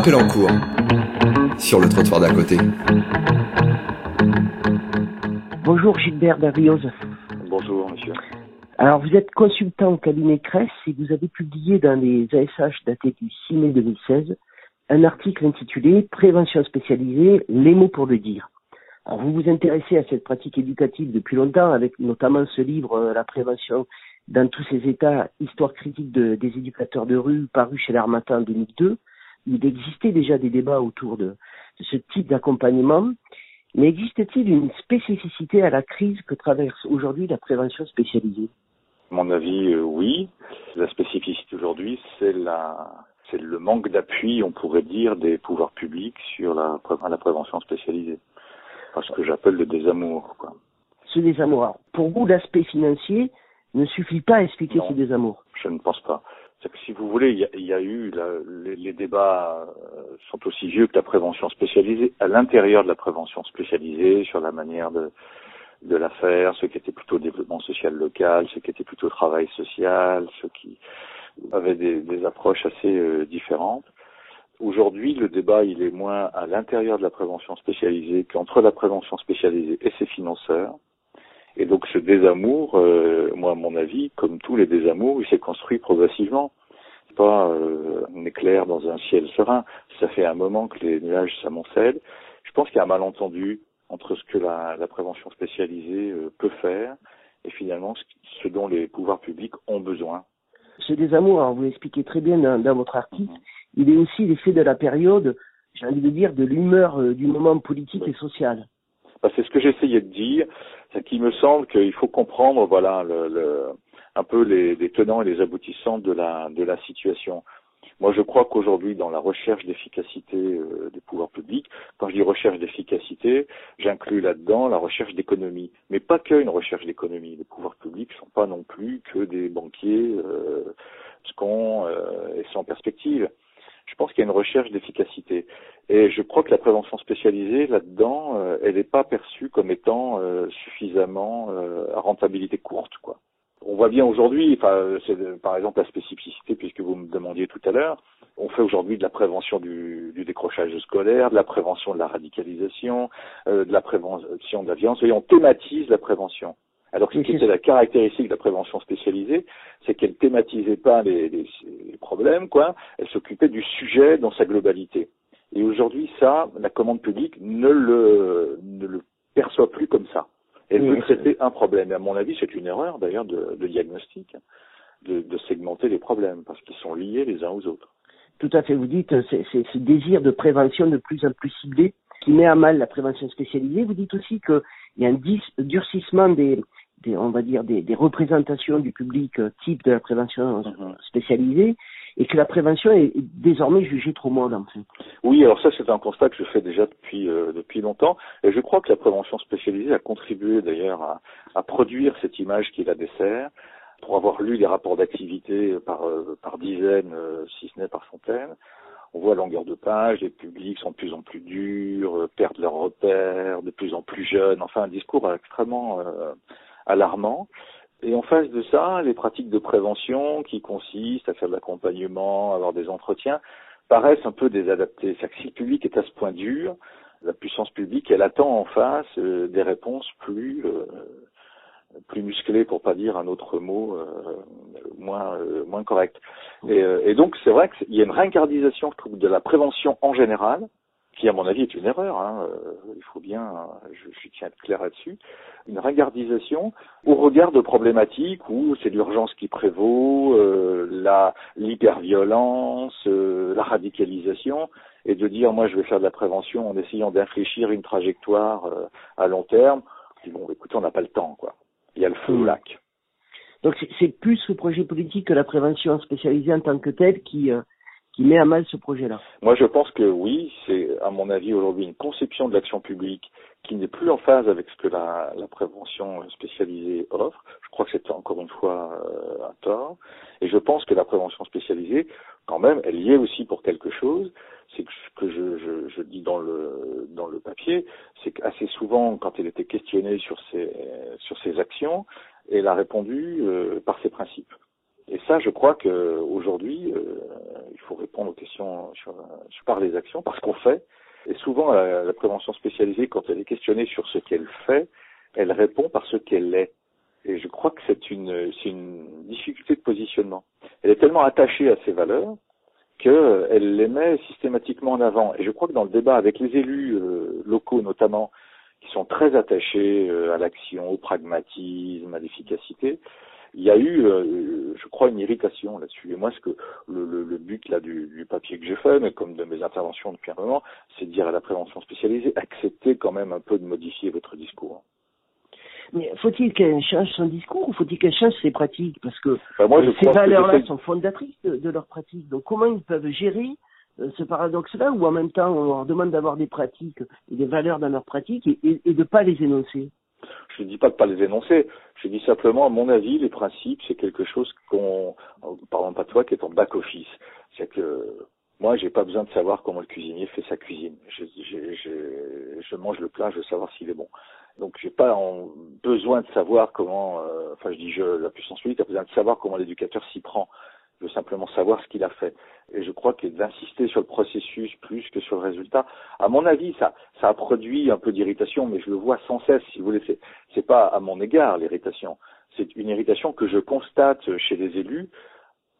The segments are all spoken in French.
appel en cours sur le trottoir d'à côté. Bonjour Gilbert Berlioz. Bonjour monsieur. Alors vous êtes consultant au cabinet Cress et vous avez publié dans les ASH datés du 6 mai 2016 un article intitulé Prévention spécialisée, les mots pour le dire. Alors vous vous intéressez à cette pratique éducative depuis longtemps avec notamment ce livre euh, La prévention dans tous ses états, histoire critique de, des éducateurs de rue paru chez l'Armatan en 2002. Il existait déjà des débats autour de, de ce type d'accompagnement. Mais existe-t-il une spécificité à la crise que traverse aujourd'hui la prévention spécialisée? À mon avis, euh, oui. La spécificité aujourd'hui, c'est la, c'est le manque d'appui, on pourrait dire, des pouvoirs publics sur la, la prévention spécialisée. Enfin, ce que j'appelle le désamour. Quoi. Ce désamour. Pour vous, l'aspect financier ne suffit pas à expliquer Non. ce désamour? Je ne pense pas. C'est que si vous voulez, il y a, y a eu la- les, débats euh, sont aussi vieux que la prévention spécialisée. À l'intérieur de la prévention spécialisée, sur la manière de de la faire, ce qui était plutôt développement social local, ce qui était plutôt travail social, ceux qui avaient des, des approches assez euh, différentes. Aujourd'hui, le débat, il est moins à l'intérieur de la prévention spécialisée qu'entre la prévention spécialisée et ses financeurs. Et donc ce désamour, euh, à mon avis, comme tous les désamours, il s'est construit progressivement. Pas euh, un éclair dans un ciel serein. Ça fait un moment que les nuages s'amoncellent. Je pense qu'il y a un malentendu entre ce que la, la prévention spécialisée euh, peut faire et finalement ce, ce dont les pouvoirs publics ont besoin. Ce désamour, alors vous l'expliquez très bien dans, dans votre article, il est aussi l'effet de la période, j'ai envie de dire, de l'humeur euh, du moment politique et social. Bah, c'est ce que j'essayais de dire, c'est qu'il me semble qu'il faut comprendre, voilà, un peu les, tenants et les aboutissants de la situation. Moi, je crois qu'aujourd'hui, dans la recherche d'efficacité euh, des pouvoirs publics, quand je dis recherche d'efficacité, j'inclus là-dedans la recherche d'économie, mais pas que une recherche d'économie. Les pouvoirs publics sont pas non plus que des banquiers euh, scons euh, et sans perspective. Je pense qu'il y a une recherche d'efficacité. Et je crois que la prévention spécialisée là-dedans, euh, elle n'est pas perçue comme étant euh, suffisamment euh, à rentabilité courte, quoi. On voit bien aujourd'hui, enfin, par exemple la spécificité, puisque vous me demandiez tout à l'heure, on fait aujourd'hui de la prévention du, du décrochage scolaire, de la prévention de la radicalisation, euh, de la prévention de la violence, et on thématise la prévention. Alors ce qui était la caractéristique de la prévention spécialisée, c'est qu'elle thématisait pas les, les- les problèmes, quoi. Elle s'occupait du sujet dans sa globalité. Et aujourd'hui, ça, la commande publique ne le, ne le perçoit plus comme ça. Elle veut traiter un problème. Et à mon avis, c'est une erreur, d'ailleurs, de, de diagnostic, de, de segmenter les problèmes, parce qu'ils sont liés les uns aux autres. Tout à fait, vous dites, euh, c'est ce désir de prévention de plus en plus ciblé qui met à mal la prévention spécialisée. Vous dites aussi qu'il y a un durcissement des, des, on va dire, des, des représentations du public euh, type de la prévention Mhm. spécialisée et que la prévention est désormais jugée trop molle, en fait. Oui, alors ça c'est un constat que je fais déjà depuis euh, depuis longtemps, et je crois que la prévention spécialisée a contribué d'ailleurs à, à produire cette image qui la dessert. Pour avoir lu les rapports d'activité par euh, par dizaines, euh, si ce n'est par centaines, on voit à longueur de page, les publics sont de plus en plus durs, euh, perdent leurs repères, de plus en plus jeunes. Enfin, un discours extrêmement euh, alarmant. Et en face de ça, les pratiques de prévention qui consistent à faire de l'accompagnement, avoir des entretiens, paraissent un peu désadaptées. C'est-à-dire que si le public est à ce point dur, la puissance publique, elle attend en face euh, des réponses plus euh, plus musclées, pour pas dire un autre mot euh, moins euh, moins correct. Et, euh, et donc c'est vrai qu'il y a une ringardisation, je trouve, de la prévention en général, qui à mon avis est une erreur. Hein, euh, il faut bien, je, je tiens à être clair là-dessus, une ringardisation au regard de problématiques où c'est l'urgence qui prévaut, euh, la l'hyperviolence, euh, la radicalisation, et de dire moi je vais faire de la prévention en essayant d'infléchir une trajectoire euh, à long terme. Dis, bon, écoutez, on n'a pas le temps, quoi. Il y a le feu au Mm. lac. Donc c'est- plus ce projet politique que la prévention spécialisée en tant que telle qui, euh, qui met à mal ce projet-là. Moi, je pense que oui, c'est à mon avis aujourd'hui une conception de l'action publique qui n'est plus en phase avec ce que la, la prévention spécialisée offre. Je crois que c'est encore une fois euh, un tort. Et je pense que la prévention spécialisée, quand même, elle y est aussi pour quelque chose. C'est que ce que je, je, je dis dans le dans le papier, c'est qu'assez souvent, quand elle était questionnée sur ses sur ses actions, elle a répondu euh, par ses principes. Et ça, je crois que aujourd'hui, euh, il faut répondre aux questions sur, par les actions, parce qu'on fait. Et souvent, la, prévention spécialisée, quand elle est questionnée sur ce qu'elle fait, elle répond par ce qu'elle est. Et je crois que c'est une, une difficulté de positionnement. Elle est tellement attachée à ses valeurs qu'elle les met systématiquement en avant. Et je crois que dans le débat avec les élus euh, locaux notamment, qui sont très attachés euh, à l'action, au pragmatisme, à l'efficacité, il y a eu, euh, je crois, une irritation là-dessus. Et moi, ce que le, le, le but là du, du, papier que j'ai fait, mais comme de mes interventions depuis un moment, c'est de dire à la prévention spécialisée, acceptez quand même un peu de modifier votre discours. Mais faut-il qu'elle change son discours ou faut-il qu'elle change ses pratiques? Parce que ben, ces valeurs-là sont fondatrices de, de leurs pratiques. Donc comment ils peuvent gérer euh, ce paradoxe-là où en même temps on leur demande d'avoir des pratiques et des valeurs dans leurs pratiques et, et, et de pas les énoncer? Je ne dis pas de pas les énoncer. Je dis simplement, à mon avis, les principes, c'est quelque chose qu'on, pardon pas toi, qui est en back office. C'est que moi, j'ai pas besoin de savoir comment le cuisinier fait sa cuisine. Je mange le plat, je veux savoir s'il est bon. Donc, j'ai pas besoin de savoir comment. Euh, enfin, je dis je, la puissance publique a besoin de savoir comment l'éducateur s'y prend. Je veux simplement savoir ce qu'il a fait. Et je crois que d'insister sur le processus plus que sur le résultat, à mon avis, ça, ça a produit un peu d'irritation, mais je le vois sans cesse, si vous voulez. C'est, c'est pas à mon égard l'irritation. C'est une irritation que je constate chez les élus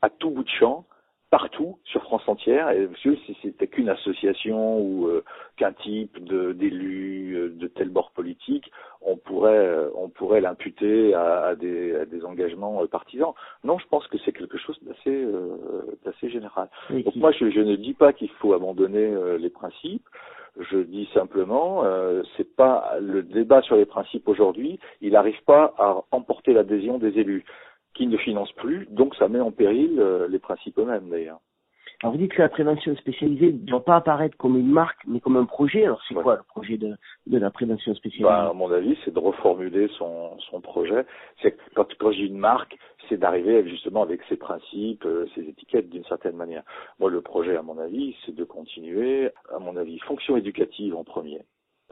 à tout bout de champ, partout sur France entière. Et monsieur, si c'était qu'une association ou euh, qu'un type de, d'élus euh, de tel bord politique, on pourrait euh, on pourrait l'imputer à, à, des, à, des, engagements partisans. Non, je pense que c'est quelque chose d'assez d'assez général. Donc moi, je, je, ne dis pas qu'il faut abandonner les principes. Je dis simplement, euh, c'est pas le débat sur les principes aujourd'hui, il n'arrive pas à emporter l'adhésion des élus qui ne finance plus, donc ça met en péril euh, les principes eux-mêmes d'ailleurs. Alors vous dites que la prévention spécialisée ne doit pas apparaître comme une marque, mais comme un projet. Alors c'est quoi le projet de, de la prévention spécialisée? Bah, À mon avis, c'est de reformuler son, son projet. C'est quand, quand j'ai une marque, c'est d'arriver justement avec ses principes, euh, ses étiquettes d'une certaine manière. Moi, le projet, à mon avis, c'est de continuer, à mon avis, fonction éducative en premier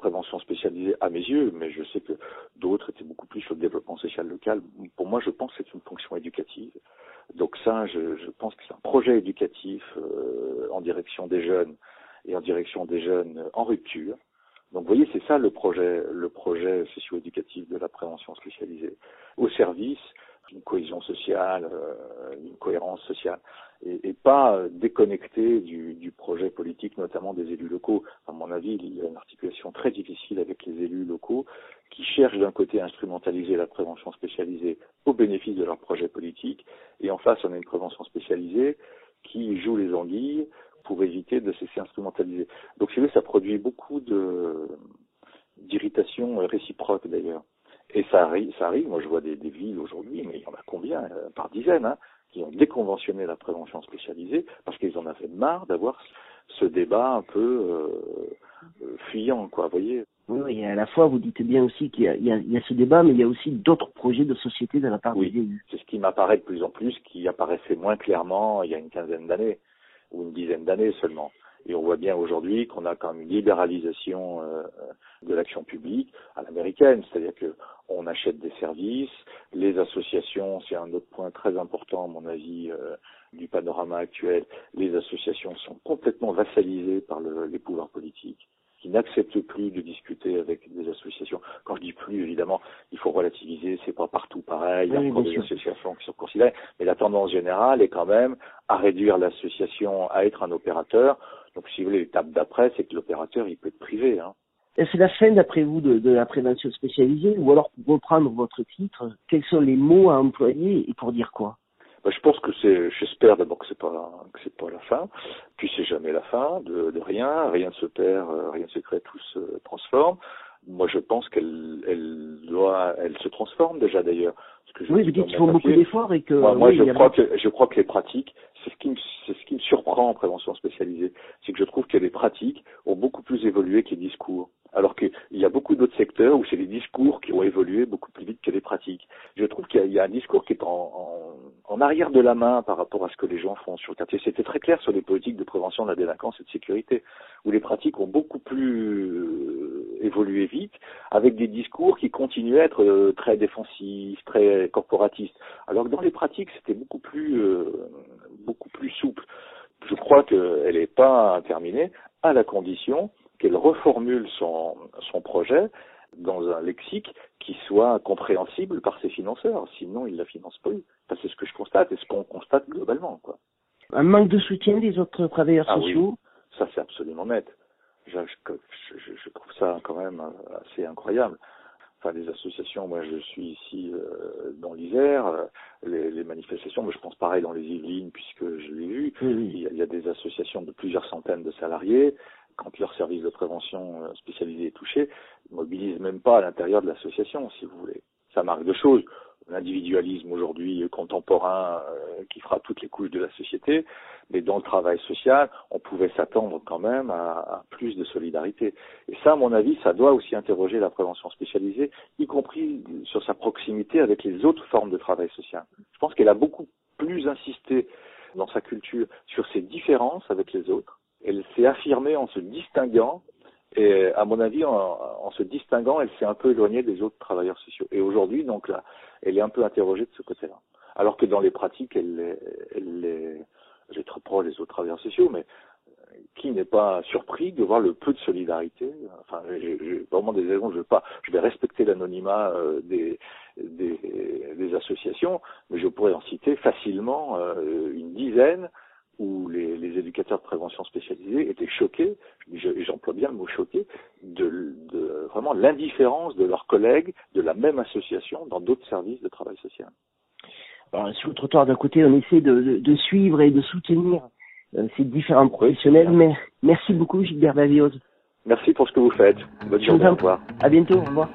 prévention spécialisée à mes yeux, mais je sais que d'autres étaient beaucoup plus sur le développement social local. Pour moi, je pense que c'est une fonction éducative. Donc ça, je, pense que c'est un projet éducatif euh, en direction des jeunes et en direction des jeunes en rupture. Donc vous voyez, c'est ça le projet, le projet socio-éducatif de la prévention spécialisée, au service d'une cohésion sociale, euh, d'une cohérence sociale et, pas euh, déconnecté du, projet politique, notamment des élus locaux. À mon avis, il y a une articulation très difficile avec les élus locaux qui cherchent d'un côté à instrumentaliser la prévention spécialisée au bénéfice de leur projet politique, et en face, on a une prévention spécialisée qui joue les anguilles pour éviter de se laisser instrumentaliser. Donc, si vous ça produit beaucoup d'irritation réciproque d'ailleurs. Et ça arrive, ça arrive. Moi, je vois des, des villes aujourd'hui, mais il y en a combien euh, Par dizaines, hein, qui ont déconventionné la prévention spécialisée parce qu'ils en avaient marre d'avoir ce débat un peu euh, euh, fuyant, quoi, vous voyez. Oui, et à la fois, vous dites bien aussi qu'il y, y, y, a ce débat, mais il y a aussi d'autres projets de société de la part oui, des élus. C'est ce qui m'apparaît de plus en plus, qui apparaissait moins clairement il y a une quinzaine d'années, ou une dizaine d'années seulement. Et on voit bien aujourd'hui qu'on a quand même une libéralisation euh, de l'action publique à l'américaine, c'est-à-dire que on achète des services, les associations, c'est un autre point très important à mon avis euh, du panorama actuel, les associations sont complètement vassalisées par le, les pouvoirs politiques qui n'acceptent plus de discuter avec des associations. Quand je dis plus, évidemment, il faut relativiser, c'est pas partout pareil, il y a encore des associations qui sont considérées, mais la tendance générale est quand même à réduire l'association à être un opérateur. Donc, si vous voulez, l'étape d'après, c'est que l'opérateur, il peut être privé. Hein. C'est la fin, d'après vous, de, de, la prévention spécialisée Ou alors, pour reprendre votre titre, quels sont les mots à employer et pour dire quoi? Ben, je pense que c'est, j'espère d'abord que c'est pas que c'est pas la fin, puis c'est jamais la fin de, de rien, rien ne se perd, euh, rien ne se crée, tout se transforme. Moi, je pense qu'elle, elle doit, elle se transforme déjà d'ailleurs. oui, vous dites qu'il faut beaucoup d'efforts et que. Moi, moi je crois que je crois que les pratiques, c'est ce qui me, c'est ce qui me surprend en prévention spécialisée, c'est que je trouve que les pratiques ont beaucoup plus évolué que les discours. Alors qu'il y a beaucoup d'autres secteurs où c'est les discours qui ont évolué beaucoup plus vite que les pratiques. Je trouve qu'il y, y, a un discours qui est en, en, en, arrière de la main par rapport à ce que les gens font sur le quartier. C'était très clair sur les politiques de prévention de la délinquance et de sécurité, où les pratiques ont beaucoup plus évolué vite, avec des discours qui continuaient à être euh, très défensifs, très corporatistes. Alors que dans les pratiques, c'était beaucoup plus, euh, beaucoup plus souple je crois qu'elle n'est pas terminée à la condition qu'elle reformule son, son projet dans un lexique qui soit compréhensible par ses financeurs. Sinon, ils ne la financent plus. c'est ce que je constate et ce qu'on constate globalement. Quoi. Un manque de soutien des autres travailleurs ah sociaux? Oui. Ça, c'est absolument net. Je, je, je, trouve ça quand même assez incroyable. Enfin, les associations, moi je suis ici euh, dans l'Isère, les, les, manifestations, mais je pense pareil dans les Yvelines puisque je l'ai vu, il, y a, il, y a, des associations de plusieurs centaines de salariés, quand leur service de prévention euh, spécialisé est touché, ils mobilisent même pas à l'intérieur de l'association, si vous voulez. Ça marque deux choses l'individualisme aujourd'hui contemporain euh, qui fera toutes les couches de la société, mais dans le travail social, on pouvait s'attendre quand même à, à, plus de solidarité. Et ça, à mon avis, ça doit aussi interroger la prévention spécialisée, y compris sur sa proximité avec les autres formes de travail social. Je pense qu'elle a beaucoup plus insisté dans sa culture sur ses différences avec les autres. Elle s'est affirmée en se distinguant et à mon avis, en, en se distinguant, elle s'est un peu éloignée des autres travailleurs sociaux. Et aujourd'hui, donc là, elle est un peu interrogée de ce côté-là. Alors que dans les pratiques, elle elle est, j'ai trop proche des autres travailleurs sociaux, mais qui n'est pas surpris de voir le peu de solidarité? Enfin, j'ai vraiment des raisons. Je vais pas, je vais respecter l'anonymat euh, des, des, des, associations, mais je pourrais en citer facilement euh, une dizaine où les, les, éducateurs de prévention spécialisés étaient choqués, j'emploie bien le mot choqué, de, de vraiment l'indifférence de leurs collègues de la même association dans d'autres services de travail social. Alors, sur le trottoir d'un côté, on essaie de, de, de, suivre et de soutenir euh, ces différents professionnels, mais merci beaucoup Gilbert Bavios. Merci pour ce que vous faites. Bonne journée, au revoir. À bientôt, au revoir.